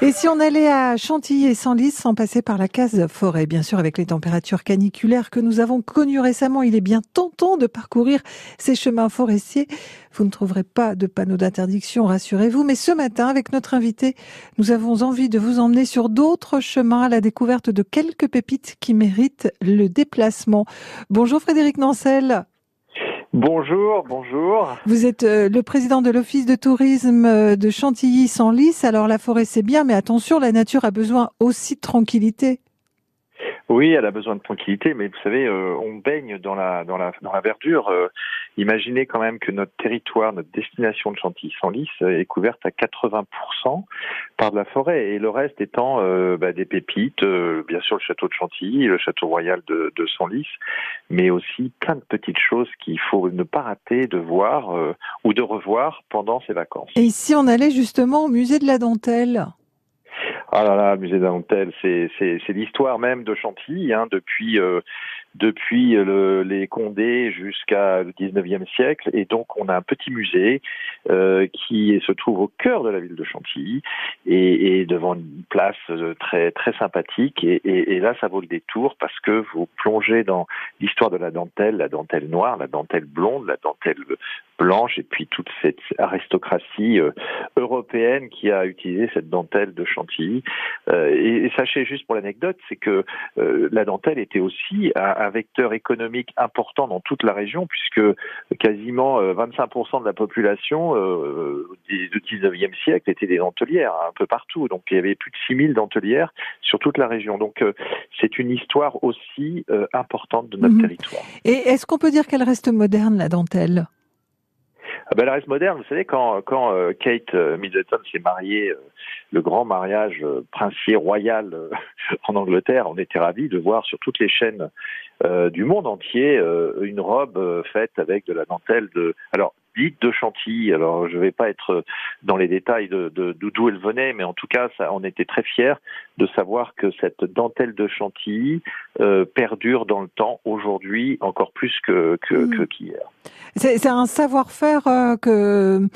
Et si on allait à Chantilly et Senlis sans passer par la case forêt, bien sûr, avec les températures caniculaires que nous avons connues récemment, il est bien tentant de parcourir ces chemins forestiers. Vous ne trouverez pas de panneau d'interdiction, rassurez-vous. Mais ce matin, avec notre invité, nous avons envie de vous emmener sur d'autres chemins à la découverte de quelques pépites qui méritent le déplacement. Bonjour Frédéric Nancel. Bonjour, bonjour. Vous êtes euh, le président de l'Office de tourisme euh, de Chantilly-Senlis. Alors la forêt c'est bien, mais attention, la nature a besoin aussi de tranquillité. Oui, elle a besoin de tranquillité, mais vous savez, euh, on baigne dans la dans la dans la verdure. Euh, imaginez quand même que notre territoire, notre destination de Chantilly-Senlis euh, est couverte à 80% par de la forêt, et le reste étant bah, des pépites, bien sûr le château de Chantilly, le château royal de, de Senlis, mais aussi plein de petites choses qu'il faut ne pas rater de voir ou de revoir pendant ces vacances. Et ici, on allait justement au musée de la dentelle. Ah là là, musée d'Antel, c'est c'est l'histoire même de Chantilly, hein, depuis euh, depuis le, les Condés jusqu'à le 19e siècle. Et donc, on a un petit musée euh, qui se trouve au cœur de la ville de Chantilly et, devant une place euh, très très sympathique. Et, là, ça vaut le détour parce que vous plongez dans l'histoire de la dentelle, la dentelle noire, la dentelle blonde, la dentelle blanche et puis toute cette aristocratie euh, européenne qui a utilisé cette dentelle de Chantilly. Euh, et, sachez juste pour l'anecdote, c'est que euh, la dentelle était aussi un, un, vecteur économique important dans toute la région puisque quasiment 25% de la population du 19e siècle était des dentelières hein, un peu partout. Donc il y avait plus de 6000 dentelières sur toute la région. Donc c'est une histoire aussi importante de notre mmh. territoire. Et est-ce qu'on peut dire qu'elle reste moderne la dentelle? Ah ben, la reste moderne, vous savez, quand, quand euh, Kate euh, Middleton s'est mariée, euh, le grand mariage princier royal en Angleterre, on était ravis de voir sur toutes les chaînes du monde entier une robe faite avec de la dentelle de. Alors, dite de Chantilly. Alors, je ne vais pas être dans les détails de d'où elle venait, mais en tout cas, ça, on était très fiers de savoir que cette dentelle de Chantilly euh, perdure dans le temps aujourd'hui encore plus que que, mmh. qu'hier. C'est un savoir-faire euh, que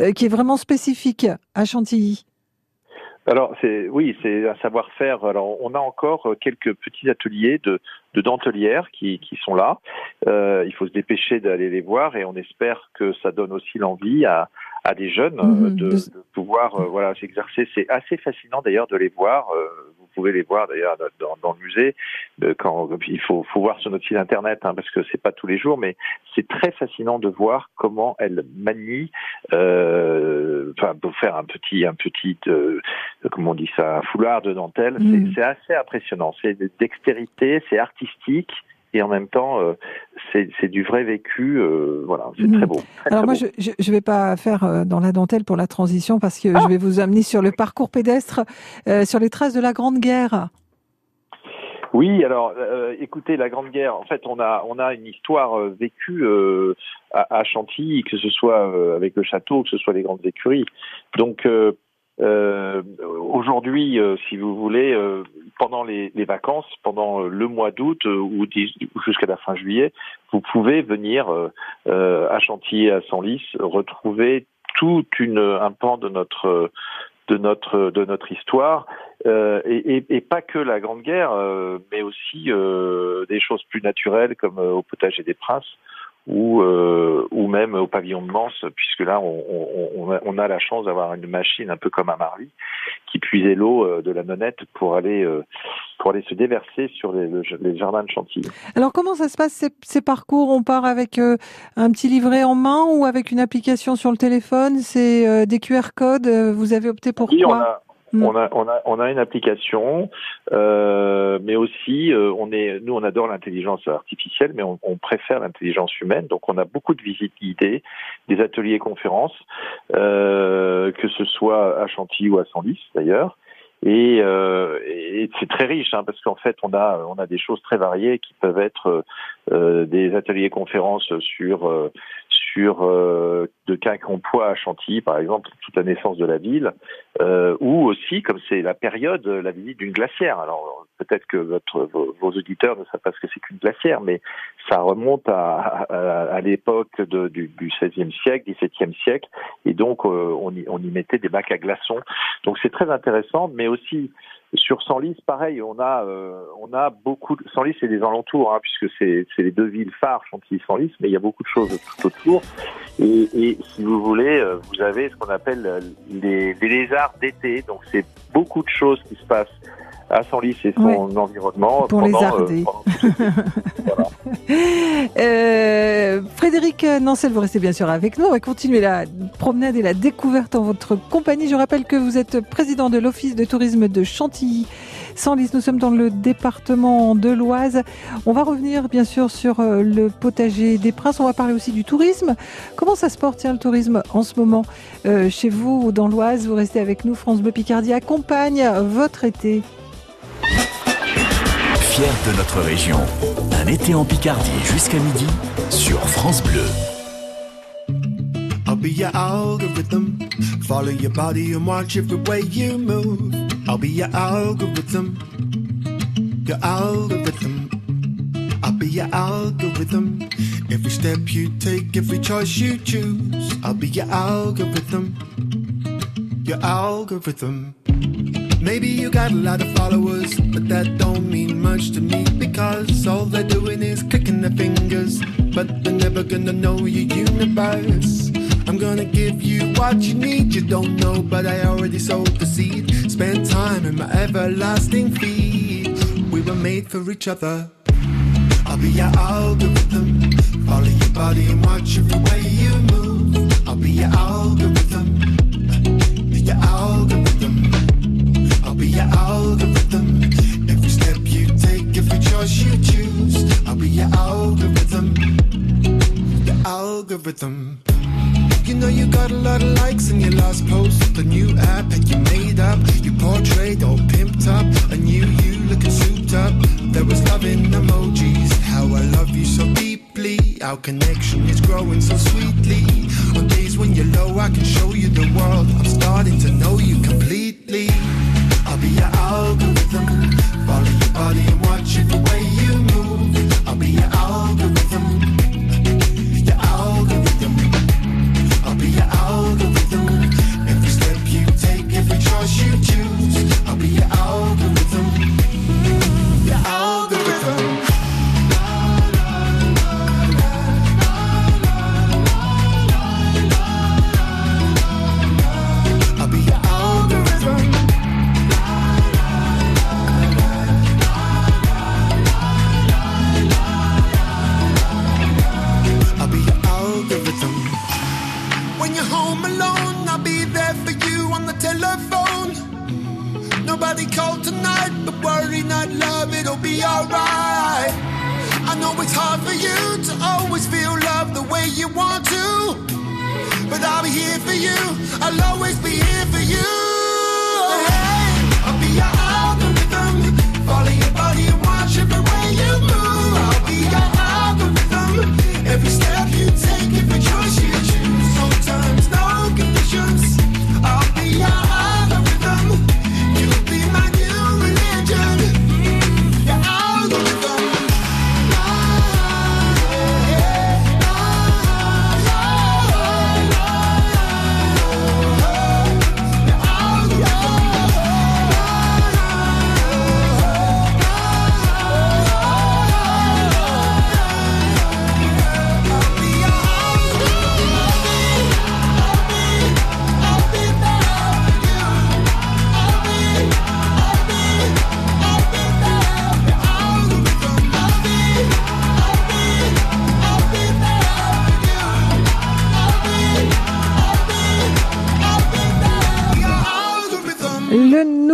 euh, qui est vraiment spécifique à Chantilly. Alors c'est oui, c'est un savoir-faire. Alors on a encore euh, quelques petits ateliers de, de dentelières qui, qui sont là. Euh, il faut se dépêcher d'aller les voir et on espère que ça donne aussi l'envie à, à des jeunes mhm. de, de, pouvoir euh, voilà s'exercer. C'est assez fascinant d'ailleurs de les voir. Pouvez les voir d'ailleurs dans, dans, le musée. quand il faut, faut voir sur notre site internet hein, parce que c'est pas tous les jours, mais c'est très fascinant de voir comment elles manient. Enfin, pour faire un petit un petit comment on dit ça, un foulard de dentelle. Mm. C'est assez impressionnant. C'est dextérité, c'est artistique et en même temps, euh, c'est du vrai vécu. Euh, voilà, c'est très beau. Alors moi, je ne vais pas faire euh, dans la dentelle pour la transition parce que je ah. vais vous amener sur le parcours pédestre, sur les traces de la Grande Guerre. Oui, alors écoutez, la Grande Guerre, en fait, on a on a une histoire vécue à, à, Chantilly, que ce soit avec le château, que ce soit les grandes écuries. Donc Aujourd'hui, si vous voulez, pendant les, vacances, pendant le mois d'août euh, ou jusqu'à la fin juillet, vous pouvez venir à Chantilly, à Senlis, retrouver toute une un pan de notre de notre de notre histoire. Euh, et, pas que la Grande Guerre, euh, mais aussi euh, des choses plus naturelles comme au potager des princes ou, euh, ou même au pavillon de Manse, puisque là, on, on, on a la chance d'avoir une machine un peu comme à Marly, qui puisait l'eau euh, de la nonnette pour aller, euh, pour aller se déverser sur les, les, jardins de Chantilly. Alors, comment ça se passe ces, ces parcours? On part avec euh, un petit livret en main ou avec une application sur le téléphone? C'est des QR codes Vous avez opté pour oui, quoi? on a, Mm. On, a, on, a, on a une application, euh, mais aussi, euh, on est, nous, on adore l'intelligence artificielle, mais on, on préfère l'intelligence humaine. Donc, on a beaucoup de visites guidées, des ateliers conférences, euh, que ce soit à Chantilly ou à Senlis, d'ailleurs. Et, euh, et c'est très riche hein, parce qu'en fait on a on a des choses très variées qui peuvent être euh, des ateliers conférences sur euh, sur euh, de Quincampoix à Chantilly par exemple toute la naissance de la ville euh, ou aussi, comme c'est la période, la visite d'une glacière. Alors peut-être que votre, vos, auditeurs ne savent pas ce que c'est qu'une glacière, mais ça remonte à, à, l'époque du, du XVIe siècle, XVIIe siècle, et donc on, y, on y mettait des bacs à glaçons. Donc c'est très intéressant, mais aussi sur Senlis, pareil, on a euh, on a beaucoup de Senlis et des alentours, hein, puisque c'est c'est les deux villes phares Chantilly Senlis, mais il y a beaucoup de choses tout autour. Et, et si vous voulez, euh, vous avez ce qu'on appelle euh, les, les lézards d'été. Donc c'est beaucoup de choses qui se passent à Senlis et son environnement. Pour les ardés. Euh, Frédéric Nancel, vous restez bien sûr avec nous. On va continuer la promenade et la découverte en votre compagnie. Je rappelle que vous êtes président de l'Office de tourisme de Chantilly. Senlis, nous sommes dans le département de l'Oise. On va revenir bien sûr sur euh, le potager des Princes. On va parler aussi du tourisme. Comment ça se porte tiens, le tourisme en ce moment euh, chez vous ou dans l'Oise? Vous restez avec nous. France Bleu Picardie accompagne votre été. Fier de notre région. Un été en Picardie jusqu'à midi sur France Bleu. I'll be your algorithm. Follow your body and watch every way you move. Be your algorithm. Your algorithm. I'll be your algorithm. Every step you take, every choice you choose. I'll be your algorithm. Your algorithm. Maybe you got a lot of followers, but that don't mean much to me because all they're doing is clicking their fingers, but they're never gonna know your universe. I'm gonna give you what you need, you don't know, but I already sowed the seed. Spend time in my everlasting feed. We were made for each other. I'll be your algorithm, follow your body and watch every way you move. I'll be your algorithm, your algorithm. I'll be your algorithm. Every step you take, every choice you choose, I'll be your algorithm. Your algorithm. You know you got a lot of likes in your last post. The new app that you made up. You portrayed all pimped up. A new you looking souped up. There was love in emojis. How I love you so deeply. Our connection is growing so sweetly. On days when you're low, I can show you the world. I'm starting to know you completely. Nobody called tonight, but worry not, love, it'll be alright. I know it's hard for you to always feel love the way you want to. But I'll be here for you, I'll always be here for you. Hey, I'll be your algorithm. Follow your body and watch every way you move. I'll be your algorithm. Every step you take, every choice you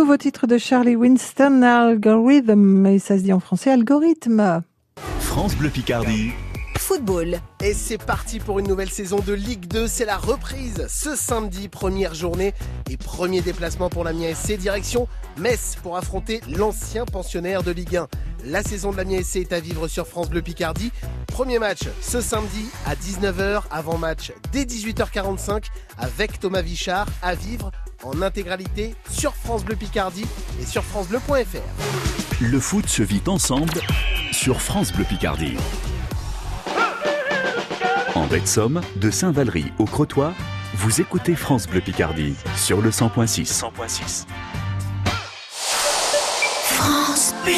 nouveau titre de Charlie Winston, Algorithm, et ça se dit en français algorithme. France Bleu Picardie. Football. Et c'est parti pour une nouvelle saison de Ligue 2. C'est la reprise ce samedi, première journée et premier déplacement pour la SC. Direction Metz pour affronter l'ancien pensionnaire de Ligue 1. La saison de la SC est à vivre sur France Bleu Picardie. Premier match ce samedi à 19h, avant match dès 18h45 avec Thomas Vichard à vivre en intégralité sur France Bleu Picardie et sur francebleu.fr. Le foot se vit ensemble sur France Bleu Picardie. En de Somme, de Saint-Valery au Crotoy, vous écoutez France Bleu Picardie sur le 100.6. 100.6. France Bleu.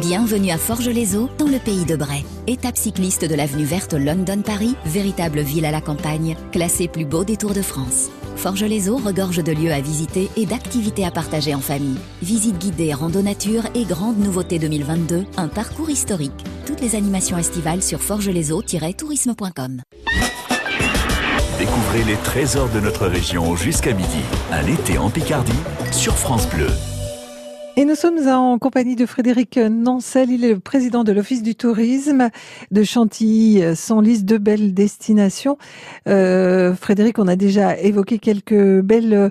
Bienvenue à Forges-les-Eaux, dans le pays de Bray. Étape cycliste de l'avenue verte London-Paris, véritable ville à la campagne, classée plus beau des Tours de France. Forges-les-Eaux regorge de lieux à visiter et d'activités à partager en famille. Visite guidée, rando nature et grande nouveauté 2022, un parcours historique. Toutes les animations estivales sur forgeslesaux-tourisme.com. Découvrez les trésors de notre région jusqu'à midi. Un été en Picardie sur France Bleu. Et nous sommes en compagnie de Frédéric Nancel. Il est le président de l'Office du tourisme de Chantilly, sans liste de belles destinations. Euh, Frédéric, on a déjà évoqué quelques belles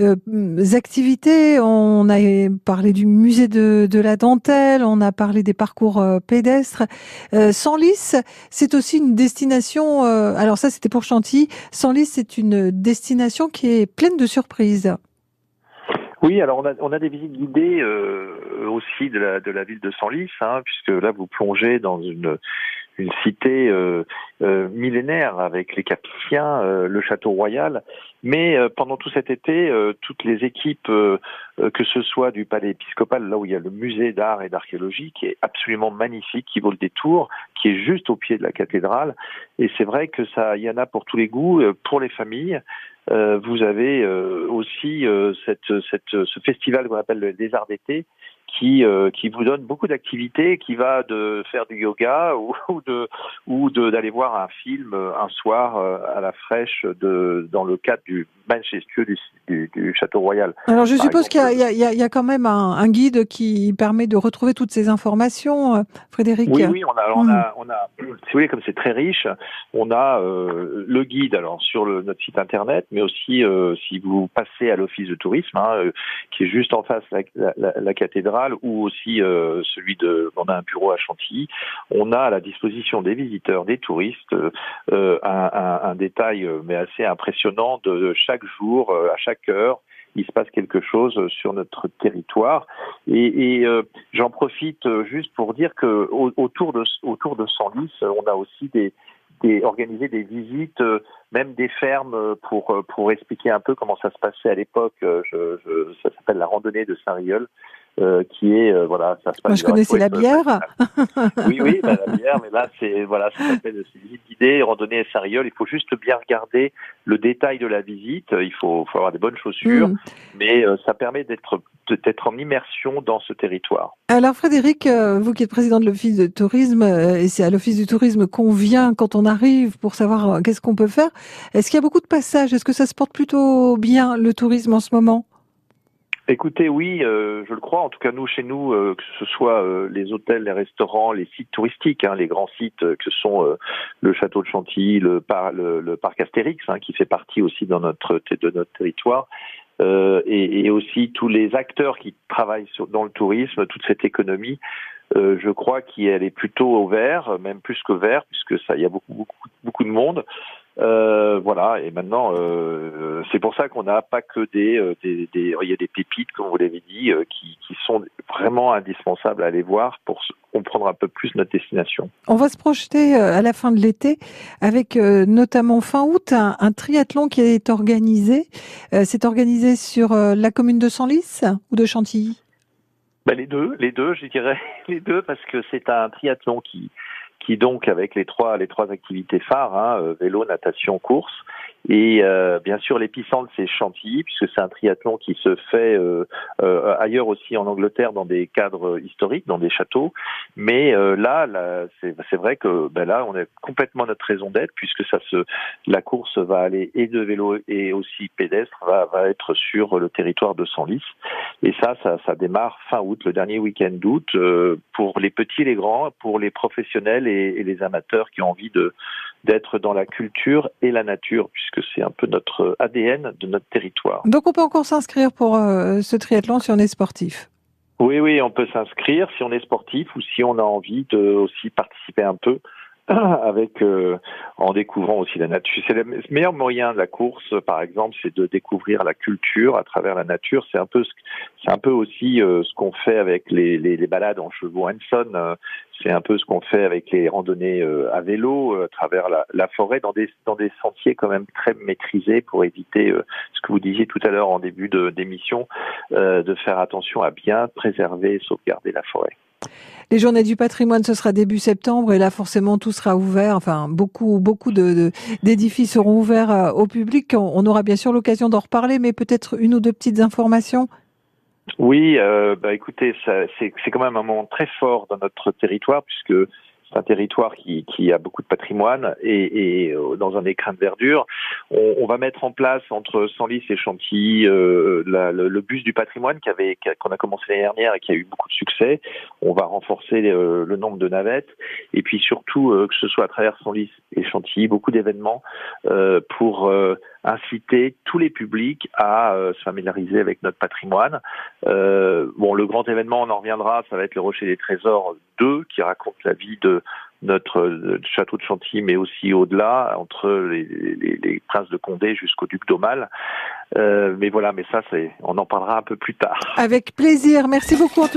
euh, activités. On a parlé du musée de, de, la dentelle, on a parlé des parcours euh, pédestres. Euh, Senlis, c'est aussi une destination. Euh, alors ça, c'était pour Chantilly. Senlis, c'est une destination qui est pleine de surprises. Oui, alors on a, on a des visites guidées euh, aussi de la, de la ville de Senlis, hein, puisque là vous plongez dans une, une cité euh, euh, millénaire avec les Capiciens, euh, le château royal. Mais euh, pendant tout cet été, euh, toutes les équipes, que ce soit du palais épiscopal, là où il y a le musée d'art et d'archéologie, qui est absolument magnifique, qui vaut le détour, qui est juste au pied de la cathédrale. Et c'est vrai que ça, il y en a pour tous les goûts, pour les familles. Euh, vous avez euh, aussi euh, cette, cette, ce festival qu'on appelle le des arts d'été qui qui vous donne beaucoup d'activités, qui va de faire du yoga ou, ou de ou d'aller voir un film un soir à la fraîche de dans le cadre du majestueux du, du, du château royal. Alors je suppose qu'il y, y, y, a quand même un, un, guide qui permet de retrouver toutes ces informations, Frédéric. Oui, oui, on a, on a, on a si vous voulez, comme c'est très riche, on a euh, le guide alors sur le, notre site internet, mais aussi euh, si vous passez à l'office de tourisme, hein, euh, qui est juste en face la, la, la, la cathédrale, ou aussi euh, celui de, on a un bureau à Chantilly, on a à la disposition des visiteurs, des touristes, un, un, un, détail mais assez impressionnant de chaque jour, à chaque heure, il se passe quelque chose sur notre territoire. Et, euh, j'en profite juste pour dire que autour de autour de Senlis, on a aussi des, organisé des visites, même des fermes pour pour expliquer un peu comment ça se passait à l'époque. Ça s'appelle la randonnée de Saint-Riol. Euh, qui est euh, voilà ça se passe Moi, je connaissais la bière. oui oui bah, la bière mais là c'est voilà ça s'appelle visite guidée randonnée à il faut juste bien regarder le détail de la visite. Il faut, faut avoir des bonnes chaussures mmh. mais euh, ça permet d'être d'être en immersion dans ce territoire. Alors Frédéric vous qui êtes président de l'office de tourisme et c'est à l'office du tourisme qu'on vient quand on arrive pour savoir qu'est-ce qu'on peut faire. Est-ce qu'il y a beaucoup de passages? Est-ce que ça se porte plutôt bien le tourisme en ce moment? Écoutez, oui, euh, je le crois. En tout cas, nous, chez nous, euh, que ce soit euh, les hôtels, les restaurants, les sites touristiques, hein, les grands sites que sont le château de Chantilly, le, par, le, parc Astérix, hein, qui fait partie aussi dans notre, de notre territoire, et, et, aussi tous les acteurs qui travaillent sur, dans le tourisme, toute cette économie. je crois qu'elle est plutôt au vert, même plus que vert, puisque ça, il y a beaucoup, beaucoup, beaucoup de monde. Euh, voilà, et maintenant, euh, c'est pour ça qu'on n'a pas que des, euh, des, des, il y a des pépites, comme vous l'avez dit, qui, qui sont vraiment indispensables à aller voir pour comprendre un peu plus notre destination. On va se projeter à la fin de l'été avec notamment fin août un, un, triathlon qui est organisé. c'est organisé sur la commune de Senlis ou de Chantilly? Ben les deux, les deux, je dirais les deux, parce que c'est un triathlon qui qui donc avec les trois les trois activités phares, hein, euh, vélo, natation, course, et euh, bien sûr, l'épicentre, c'est Chantilly, puisque c'est un triathlon qui se fait euh, euh, ailleurs aussi en Angleterre, dans des cadres historiques, dans des châteaux. Mais euh, là, là c'est vrai que ben là, on a complètement notre raison d'être, puisque ça se, la course va aller et de vélo et aussi pédestre, va, va être sur le territoire de Senlis. Et ça, ça, ça démarre fin août, le dernier week-end d'août, euh, pour les petits, les grands, pour les professionnels et, et les amateurs qui ont envie de d'être dans la culture et la nature, puisque c'est un peu notre ADN de notre territoire. Donc on peut encore s'inscrire pour euh, ce triathlon si on est sportif? Oui, oui, on peut s'inscrire si on est sportif ou si on a envie de aussi participer un peu avec euh, en découvrant aussi la nature. C'est le meilleur moyen de la course, par exemple, c'est de découvrir la culture à travers la nature. C'est un peu, c'est un peu aussi euh, ce qu'on fait avec les, les, les, balades en chevaux Hanson. Euh, c'est un peu ce qu'on fait avec les randonnées à vélo à travers la, la, forêt, dans des dans des sentiers quand même très maîtrisés pour éviter ce que vous disiez tout à l'heure en début d'émission, de faire attention à bien préserver et sauvegarder la forêt. Les journées du patrimoine, ce sera début septembre et là forcément tout sera ouvert. Enfin, beaucoup, beaucoup de, d'édifices seront ouverts euh, au public. On, aura bien sûr l'occasion d'en reparler, mais peut-être une ou deux petites informations. Oui, euh, bah écoutez, c'est, c'est quand même un moment très fort dans notre territoire puisque c'est un territoire qui, qui, a beaucoup de patrimoine et, et euh, dans un écrin de verdure. On, on, va mettre en place entre Senlis et Chantilly euh, le, le, bus du patrimoine qui avait qu'on a commencé l'année dernière et qui a eu beaucoup de succès. On va renforcer euh, le nombre de navettes et puis surtout euh, que ce soit à travers Senlis et Chantilly beaucoup d'événements euh, pour inciter tous les publics à se familiariser avec notre patrimoine. bon, le grand événement, on en reviendra, ça va être le Rocher des Trésors 2 qui raconte la vie de notre euh, château de Chantilly, mais aussi au-delà, entre les, les, les, princes de Condé jusqu'au duc d'Aumale. Euh, mais voilà, mais ça, c'est, on en parlera un peu plus tard. Avec plaisir. Merci beaucoup en tout cas.